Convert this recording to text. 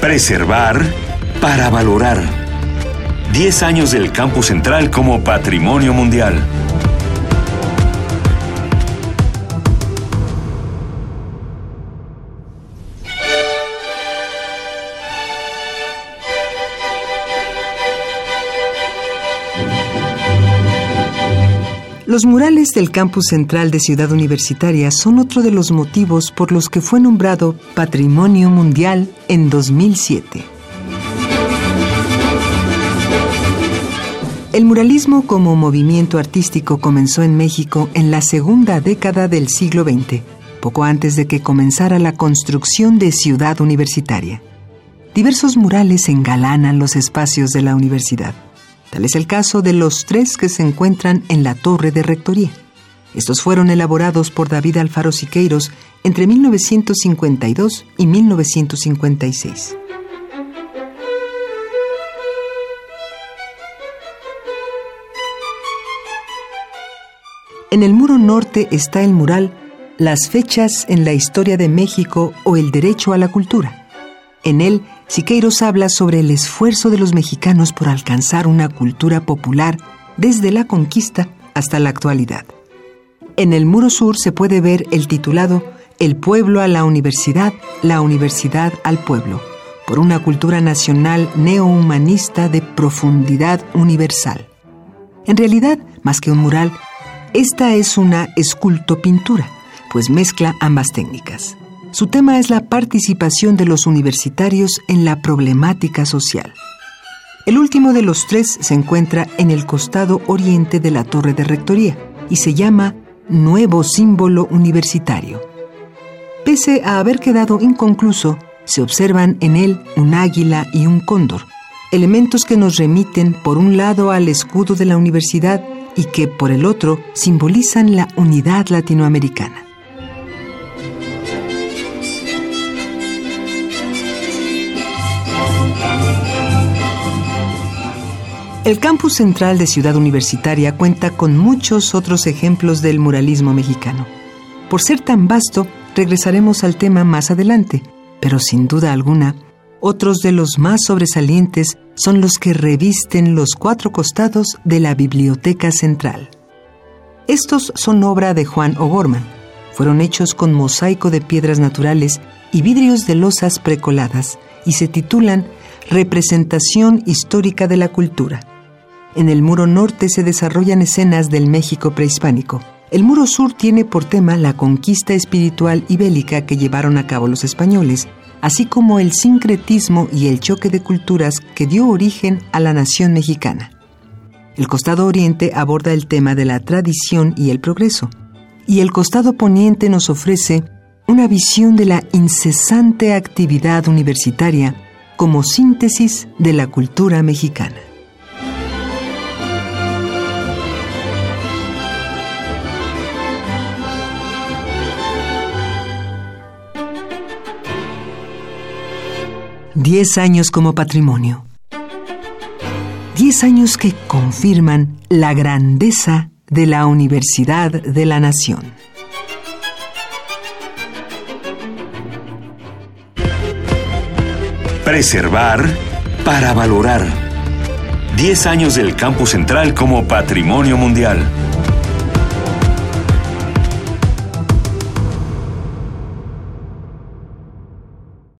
Preservar para valorar. 10 años del Campus Central como Patrimonio Mundial. Los murales del campus central de Ciudad Universitaria son otro de los motivos por los que fue nombrado Patrimonio Mundial en 2007. El muralismo como movimiento artístico comenzó en México en la segunda década del siglo XX, poco antes de que comenzara la construcción de Ciudad Universitaria. Diversos murales engalanan los espacios de la universidad. Tal es el caso de los tres que se encuentran en la torre de rectoría. Estos fueron elaborados por David Alfaro Siqueiros entre 1952 y 1956. En el muro norte está el mural Las fechas en la historia de México o el derecho a la cultura. En él Siqueiros habla sobre el esfuerzo de los mexicanos por alcanzar una cultura popular desde la conquista hasta la actualidad. En el muro sur se puede ver el titulado El pueblo a la universidad, la universidad al pueblo, por una cultura nacional neohumanista de profundidad universal. En realidad, más que un mural, esta es una escultopintura, pues mezcla ambas técnicas. Su tema es la participación de los universitarios en la problemática social. El último de los tres se encuentra en el costado oriente de la torre de rectoría y se llama Nuevo Símbolo Universitario. Pese a haber quedado inconcluso, se observan en él un águila y un cóndor, elementos que nos remiten por un lado al escudo de la universidad y que por el otro simbolizan la unidad latinoamericana. El campus central de Ciudad Universitaria cuenta con muchos otros ejemplos del muralismo mexicano. Por ser tan vasto, regresaremos al tema más adelante, pero sin duda alguna, otros de los más sobresalientes son los que revisten los cuatro costados de la Biblioteca Central. Estos son obra de Juan O'Gorman. Fueron hechos con mosaico de piedras naturales y vidrios de losas precoladas y se titulan Representación histórica de la cultura. En el muro norte se desarrollan escenas del México prehispánico. El muro sur tiene por tema la conquista espiritual y bélica que llevaron a cabo los españoles, así como el sincretismo y el choque de culturas que dio origen a la nación mexicana. El costado oriente aborda el tema de la tradición y el progreso, y el costado poniente nos ofrece una visión de la incesante actividad universitaria como síntesis de la cultura mexicana. Diez años como patrimonio. Diez años que confirman la grandeza de la Universidad de la Nación. Preservar para valorar. Diez años del Campus Central como Patrimonio Mundial.